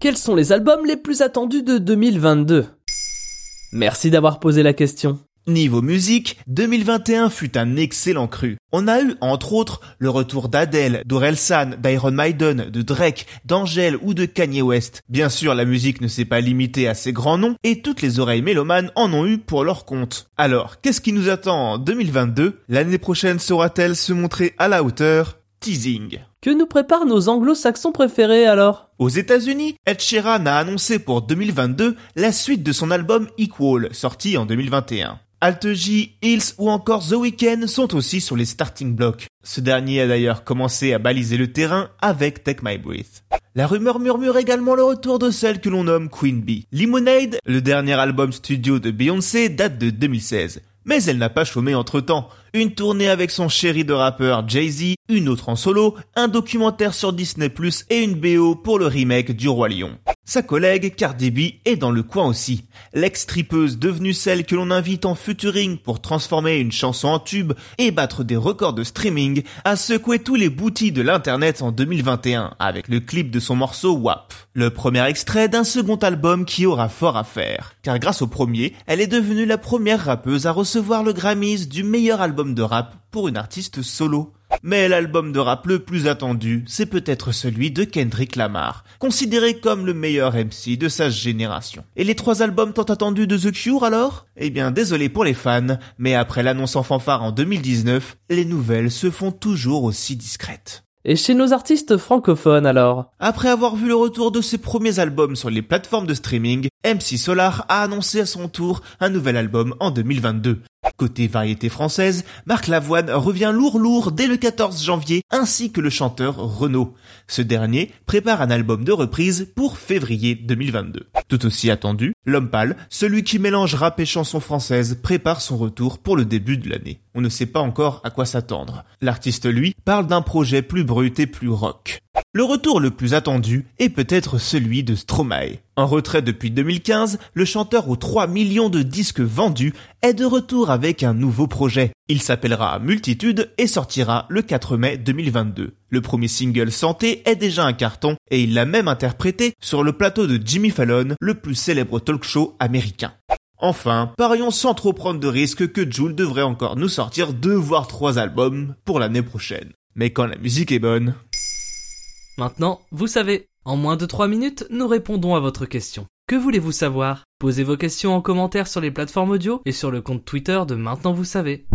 Quels sont les albums les plus attendus de 2022 Merci d'avoir posé la question. Niveau musique, 2021 fut un excellent cru. On a eu, entre autres, le retour d'Adele, d'Orelsan, d'Iron Maiden, de Drake, d'Angèle ou de Kanye West. Bien sûr, la musique ne s'est pas limitée à ces grands noms et toutes les oreilles mélomanes en ont eu pour leur compte. Alors, qu'est-ce qui nous attend en 2022 L'année prochaine saura-t-elle se montrer à la hauteur? Teasing. Que nous préparent nos anglo-saxons préférés alors? Aux États-Unis, Ed Sheeran a annoncé pour 2022 la suite de son album Equal, sorti en 2021. Alt J, Hills ou encore The Weeknd sont aussi sur les starting blocks. Ce dernier a d'ailleurs commencé à baliser le terrain avec Take My Breath. La rumeur murmure également le retour de celle que l'on nomme Queen Bee. Lemonade, le dernier album studio de Beyoncé, date de 2016. Mais elle n'a pas chômé entre temps. Une tournée avec son chéri de rappeur Jay-Z, une autre en solo, un documentaire sur Disney+, et une BO pour le remake du Roi Lion. Sa collègue Cardi B est dans le coin aussi. L'ex-tripeuse devenue celle que l'on invite en futuring pour transformer une chanson en tube et battre des records de streaming a secoué tous les boutis de l'internet en 2021 avec le clip de son morceau WAP. Le premier extrait d'un second album qui aura fort à faire. Car grâce au premier, elle est devenue la première rappeuse à recevoir le Grammys du meilleur album de rap pour une artiste solo. Mais l'album de rap le plus attendu, c'est peut-être celui de Kendrick Lamar, considéré comme le meilleur MC de sa génération. Et les trois albums tant attendus de The Cure alors? Eh bien désolé pour les fans, mais après l'annonce en fanfare en 2019, les nouvelles se font toujours aussi discrètes. Et chez nos artistes francophones alors? Après avoir vu le retour de ses premiers albums sur les plateformes de streaming, MC Solar a annoncé à son tour un nouvel album en 2022. Côté variété française, Marc Lavoine revient lourd lourd dès le 14 janvier, ainsi que le chanteur Renaud. Ce dernier prépare un album de reprise pour février 2022. Tout aussi attendu, L'Homme Pâle, celui qui mélange rap et chanson française, prépare son retour pour le début de l'année. On ne sait pas encore à quoi s'attendre. L'artiste, lui, parle d'un projet plus brut et plus rock. Le retour le plus attendu est peut-être celui de Stromae. En retrait depuis 2015, le chanteur aux 3 millions de disques vendus est de retour avec un nouveau projet. Il s'appellera Multitude et sortira le 4 mai 2022. Le premier single Santé est déjà un carton et il l'a même interprété sur le plateau de Jimmy Fallon, le plus célèbre talk show américain. Enfin, parions sans trop prendre de risques que Jules devrait encore nous sortir deux voire trois albums pour l'année prochaine. Mais quand la musique est bonne, Maintenant, vous savez. En moins de 3 minutes, nous répondons à votre question. Que voulez-vous savoir? Posez vos questions en commentaire sur les plateformes audio et sur le compte Twitter de Maintenant vous savez.